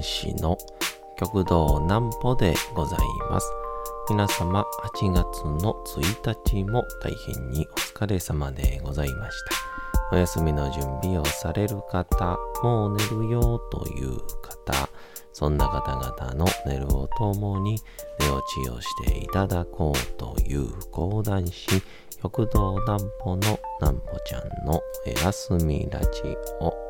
講談師の極道南歩でございます。皆様8月の1日も大変にお疲れ様でございました。お休みの準備をされる方、もう寝るよという方、そんな方々の寝るを共に寝落ちをしていただこうという講談師、極道南歩の南歩ちゃんの休みラジオ。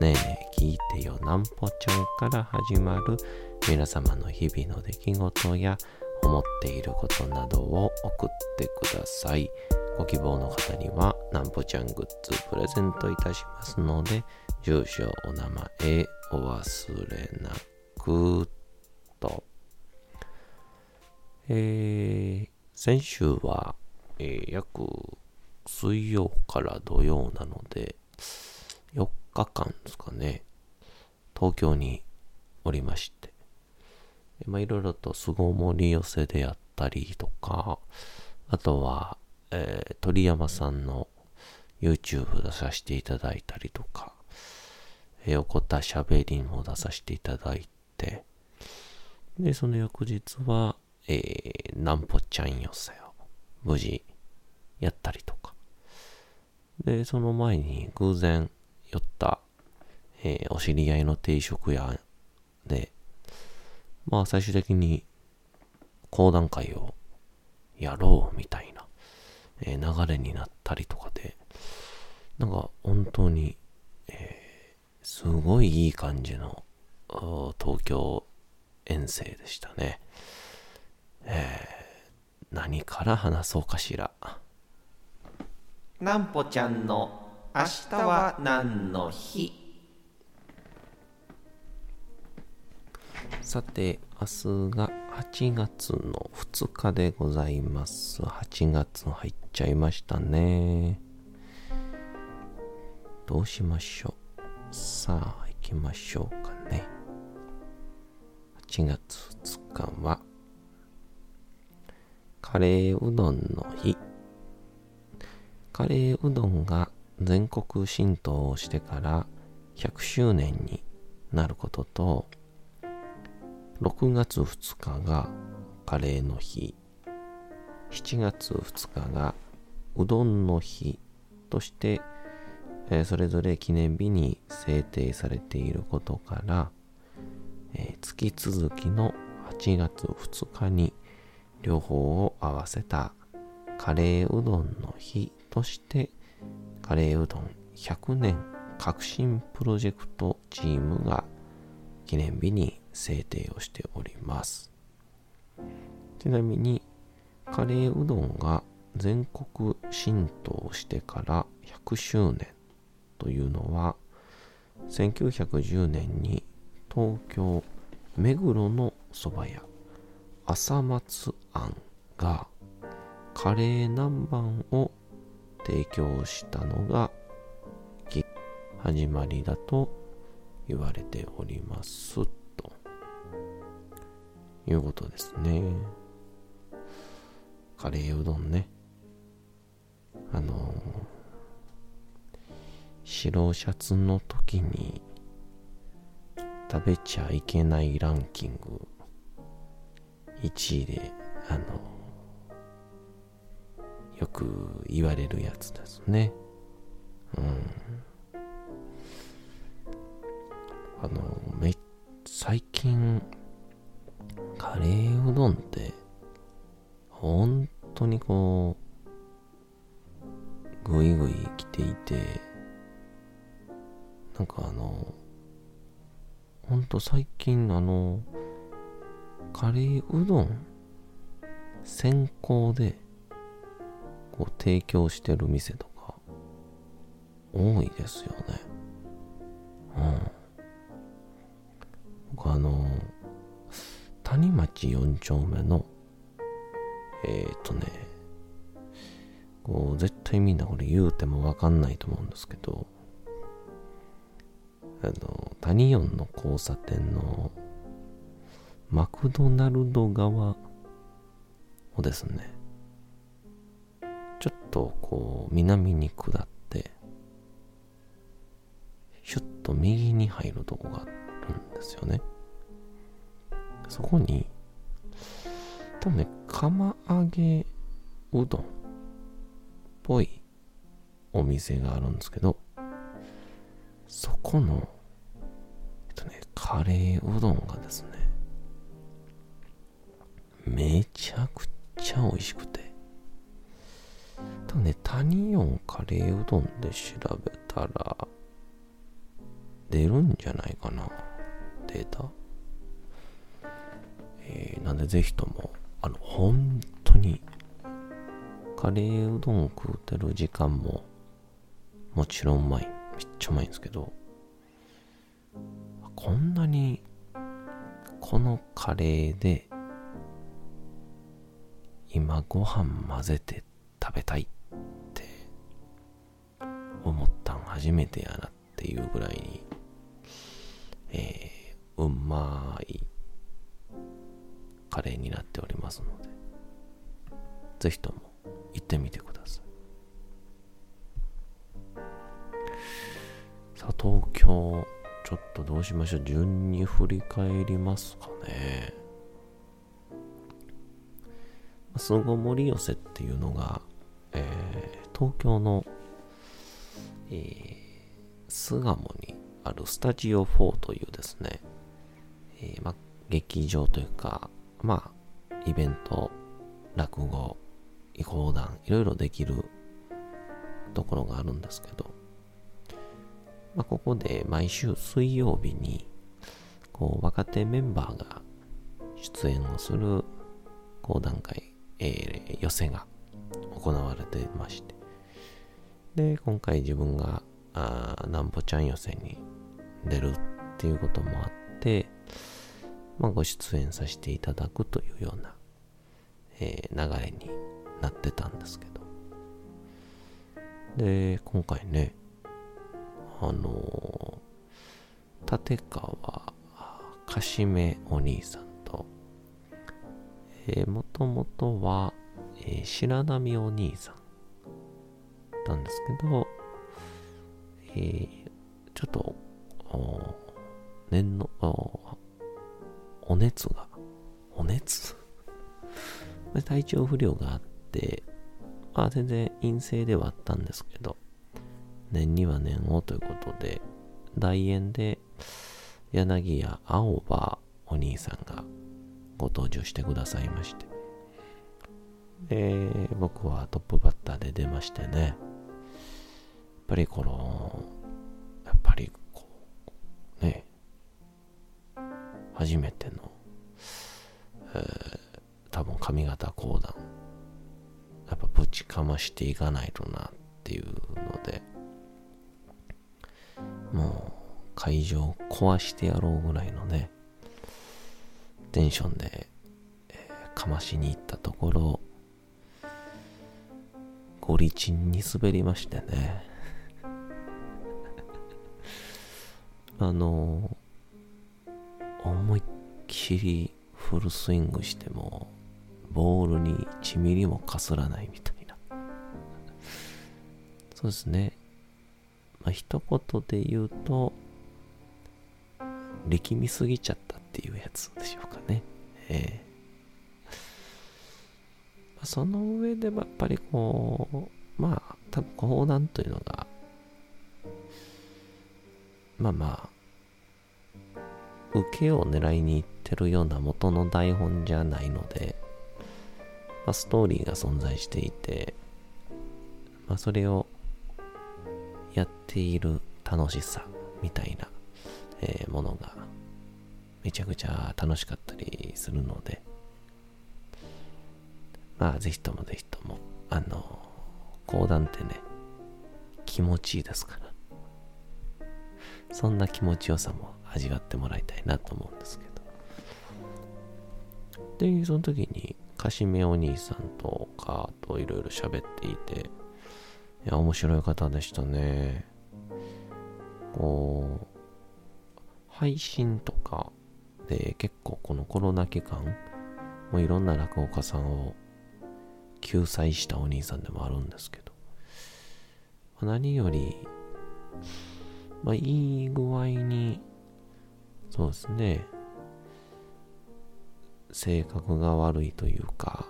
ねえねえ聞いてよなんぽちゃんから始まる皆様の日々の出来事や思っていることなどを送ってください。ご希望の方にはなんぽちゃんグッズプレゼントいたしますので、住所、お名前、お忘れなくと。えー、先週は、えー約水曜から土曜なので、4日間ですかね、東京におりまして、まあ、いろいろと巣ごもり寄せであったりとか、あとは、えー鳥山さんの YouTube 出させていただいたりとか、えー、横田しゃべりも出させていただいて、で、その翌日は、えー、なんぽちゃん寄せを無事やったりとか。で、その前に偶然寄った、えーお知り合いの定食屋で、まあ最終的に講談会をやろうみたいな、えー流れになったりとかで、なんか本当に、えーすごいいい感じの東京遠征でしたね。えー何から話そうかしら。なんぽちゃんの明日は何の日？さて、明日が8月の2日でございます。8月入っちゃいましたね。どうしましょう？さあ、行きましょうかね。8月2日は、カレーうどんの日。カレーうどんが全国浸透をしてから100周年になることと、6月2日がカレーの日、7月2日がうどんの日として、えそれぞれ記念日に制定されていることから、え月続きの8月2日に両方を合わせたカレーうどんの日としてカレーうどん。100年革新プロジェクトチームが記念日に制定をしております。ちなみにカレーうどんが全国浸透してから100周年というのは1910年に東京目黒の蕎麦屋朝松庵がカレー南蛮を提供したのが始まりだと言われておりますと。いうことですね。カレーうどんね。あの白シャツの時に食べちゃいけないランキング。1位であのよく言われるやつですね。うん。あのめ最近カレーうどんって本当にこうぐいぐい来ていてなんかあのほんと最近あのカレーうどん先行でこう提供してる店とか多いですよね。うん。僕あの、谷町4丁目の、えー、っ、とね、こう絶対みんなこれ言うてもわかんないと思うんですけど、あの、谷四の交差点のマクドナルド側をですね、ちょっとこう、南に下って、シュッと右に入るとこがあるんですよね。そこに、多分ね、釜揚げうどんっぽいお店があるんですけど、そこの、えっとね、カレーうどんがですね、めちゃくちゃ美味しくて、多分ね、タニオンカレーうどんで調べたら、出るんじゃないかな、データ？えー、なんでぜひとも、あの、本当に、カレーうどんを食うてる時間も、もちろんうまい。めっちゃうまいんですけど、こんなに、このカレーで、今ご飯混ぜて食べたいって思ったん初めてやなっていうぐらいに、えー、うまいカレーになっておりますので、ぜひとも行ってみてください。さあ、東京、ちょっとどうしましょう。順に振り返りますかね。巣ごもり寄せっていうのが、えー、東京の、えー、巣鴨にあるスタジオ4というですね、えー、ま、劇場というか、まあ、イベント、落語、講談、いろいろできるところがあるんですけど、まあ、ここで毎週水曜日に、こう、若手メンバーが出演をする講談会、えー、寄せが行われてまして、で、今回自分が、あなんぽちゃん寄せに出るっていうこともあって、まあ、ご出演させていただくというような、えー、流れになってたんですけど。で、今回ね、あのー、立川かしめお兄さんと、えー、もともとは、えー、白波お兄さんなんですけど、えー、ちょっと、念の、お熱が、お熱？体調不良があって、まあ全然陰性ではあったんですけど、年には年をということで、大円で柳家青葉お兄さんがご登場してくださいまして、で、僕はトップバッターで出ましてね、やっぱりこの、やっぱりこう、ね、初めての、えー、多分上方講談。やっぱぶちかましていかないとなっていうので。もう会場を壊してやろうぐらいのね。テンションで、えー、かましに行ったところ。ゴリチンに滑りましてねあの思いっきりフルスイングしても、ボールに1ミリもかすらないみたいな。そうですね。まあ、一言で言うと、力みすぎちゃったっていうやつでしょうかね。えー、その上でもやっぱりこう、まあ、多分講談というのが、まあまあ、受けを狙いに行ってるような元の台本じゃないので、まあ、ストーリーが存在していて、まあ、それをやっている楽しさみたいな、えー、ものがめちゃくちゃ楽しかったりするので、まあ、ぜひともぜひとも、あの、講談ってね、気持ちいいですから、そんな気持ちよさも味わってもらいたいなと思うんですけど、で、その時に、かしめお兄さんとかといろいろ喋っていて、いや、面白い方でしたね。こう、配信とかで結構このコロナ期間、もういろんな落語家さんを救済したお兄さんでもあるんですけど、何より、まあ、いい具合に、そうですね、性格が悪いというか、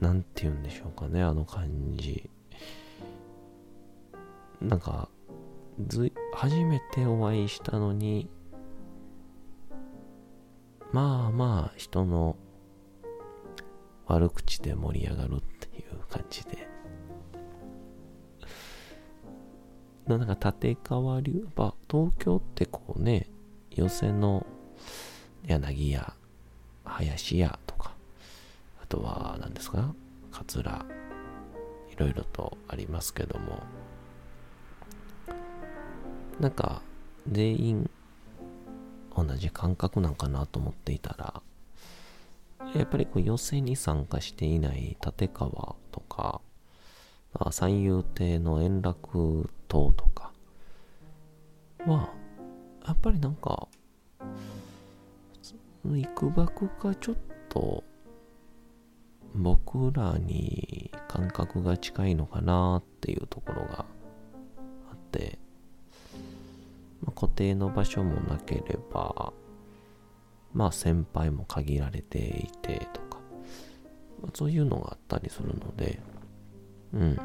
なんて言うんでしょうかね、あの感じ。なんか、ず、初めてお会いしたのに、まあまあ人の悪口で盛り上がるっていう感じで。なんか立川流、やっぱ東京ってこうね、寄せの柳屋、林屋とか、あとは何ですか、桂、いろいろとありますけども、なんか全員同じ感覚なんかなと思っていたら、やっぱりこう予選に参加していない立川とか、あ三遊亭の円楽島とかは、やっぱりなんか、いくばくかちょっと僕らに感覚が近いのかなっていうところがあって、まあ、固定の場所もなければ、まあ先輩も限られていてとか、まあ、そういうのがあったりするので、うん。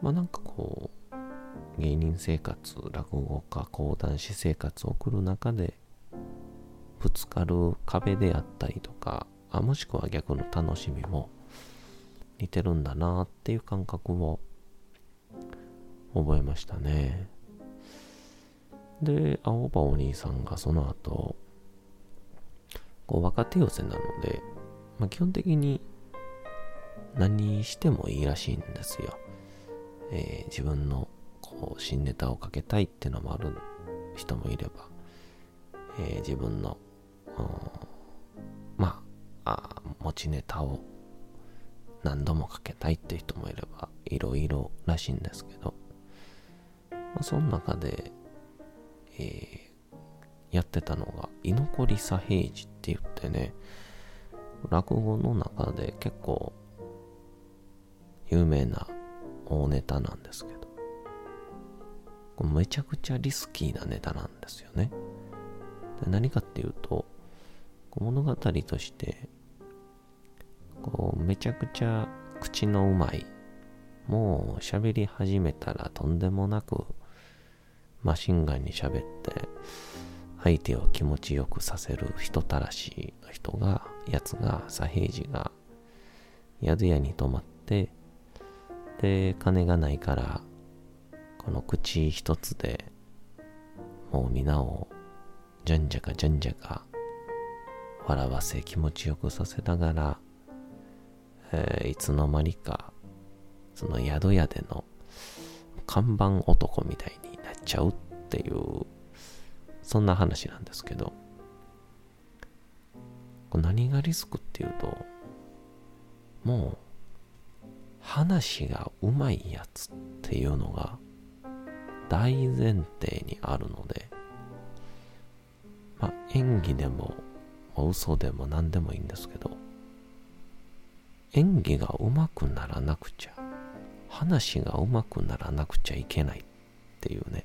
まあなんかこう、芸人生活、落語家、講談師生活を送る中で、ぶつかる壁であったりとか、あもしくは逆の楽しみも似てるんだなっていう感覚を覚えましたね。で、青葉お兄さんがその後、こう若手寄せなので、まあ、基本的に何してもいいらしいんですよ。えー、自分のこう新ネタをかけたいってのもある人もいれば、えー、自分の、まあ持ちネタを何度もかけたいって人もいればいろいろらしいんですけど、まあ、その中でえー、やってたのが、居残り左平次ってってね、落語の中で結構有名な大ネタなんですけど、これめちゃくちゃリスキーなネタなんですよね。で何かっていうと、物語として、こうめちゃくちゃ口のうまい、もう喋り始めたらとんでもなくマシンガンに喋って、相手を気持ちよくさせる人たらしの人が、やつが、左平次が、宿屋に泊まって、で、金がないから、この口一つで、もう皆を、じゃんじゃかじゃんじゃか、笑わせ気持ちよくさせながら、えー、いつの間にか、その宿屋での看板男みたいになっちゃうっていう、そんな話なんですけど、何がリスクっていうと、もう、話がうまいやつっていうのが大前提にあるので、まあ、演技でも、嘘でも何でもいいんですけど、演技がうまくならなくちゃ、話がうまくならなくちゃいけないっていうね、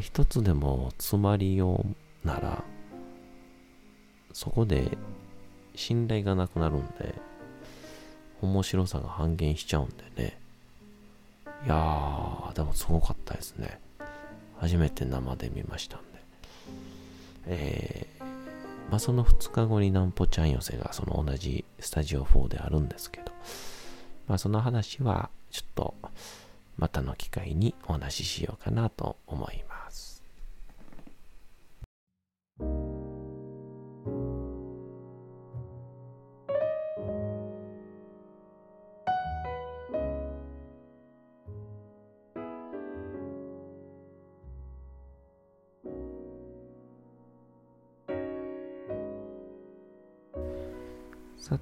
一つでも詰まりようなら、そこで信頼がなくなるんで、面白さが半減しちゃうんでね。いやー、でもすごかったですね。初めて生で見ましたんで。えー、まあその2日後になんぽちゃん寄せがその同じスタジオ4であるんですけど、まあその話はちょっとまたの機会にお話ししようかなと思います。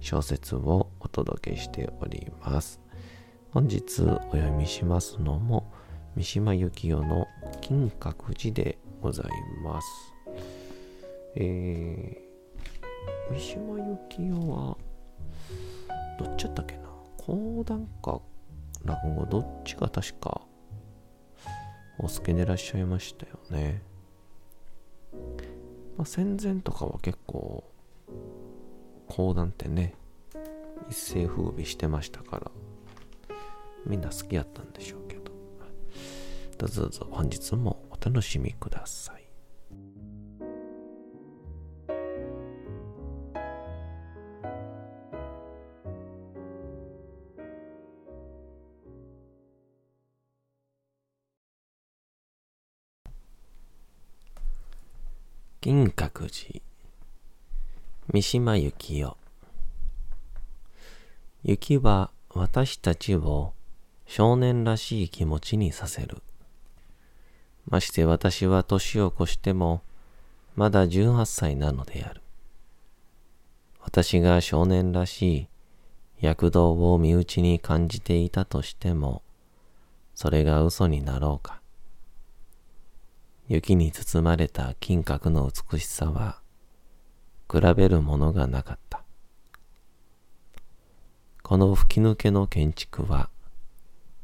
小説をお届けしております。本日お読みしますのも三島由紀夫の金閣寺でございます。えー、三島由紀夫はどっちやったっけな？講談か落語どっちが確かお好きでいらっしゃいましたよね。まあ、戦前とかは結構講談ってね一世風靡してましたからみんな好きやったんでしょうけど。どうぞどうぞ本日もお楽しみください。金閣寺三島由紀夫雪は私たちを少年らしい気持ちにさせる。まして私は年を越してもまだ18歳なのである。私が少年らしい躍動を身内に感じていたとしても、それが嘘になろうか。雪に包まれた金閣の美しさは、比べるものがなかった。この吹き抜けの建築は、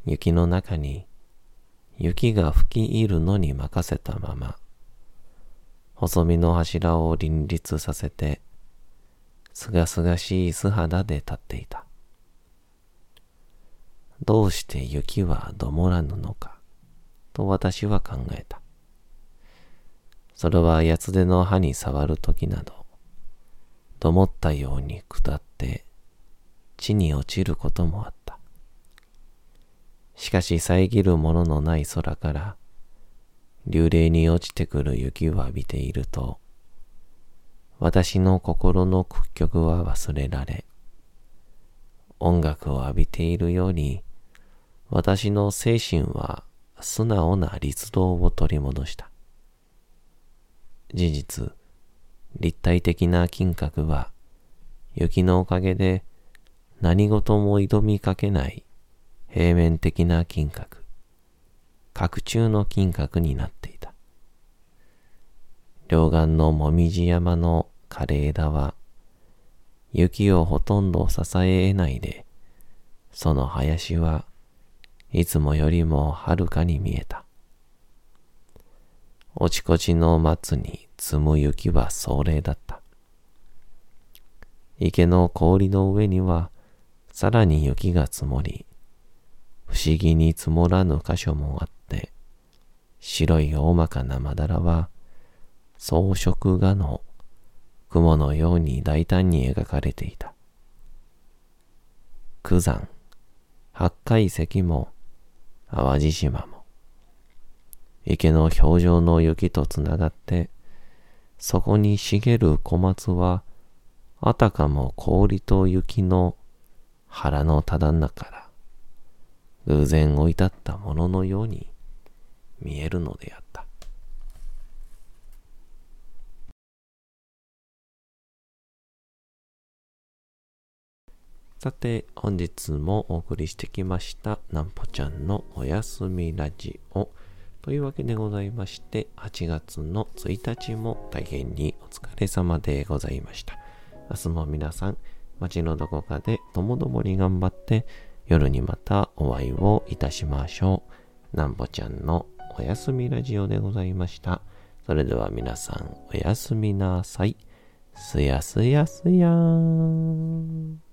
雪の中に雪が吹き入るのに任せたまま、細身の柱を林立させて、すがすがしい素肌で立っていた。どうして雪はどもらぬのか、と私は考えた。それは八つ手の歯に触るときなど、と思ったように下って地に落ちることもあった。しかし遮るもののない空から流麗に落ちてくる雪を浴びていると、私の心の屈曲は忘れられ、音楽を浴びているように、私の精神は素直な律動を取り戻した。事実、立体的な金閣は、雪のおかげで何事も挑みかけない平面的な金閣、角中の金閣になっていた。両岸のもみじ山の枯れ枝は、雪をほとんど支え得ないで、その林はいつもよりもはるかに見えた。おちこちの松に積む雪は壮麗だった。池の氷の上にはさらに雪が積もり、不思議に積もらぬ箇所もあって、白い大まかなまだらは装飾画の雲のように大胆に描かれていた。九山、八海石も淡路島も、池の表情の雪とつながって、そこに茂る小松は、あたかも氷と雪の腹のただ中から、偶然置いてあったもののように見えるのであった。さて、本日もお送りしてきました、なんぽちゃんのおやすみラジオ。というわけでございまして、8月の1日も大変にお疲れ様でございました。明日も皆さん、街のどこかでともどもに頑張って、夜にまたお会いをいたしましょう。なんぼちゃんのおやすみラジオでございました。それでは皆さん、おやすみなさい。すやすやすやーん。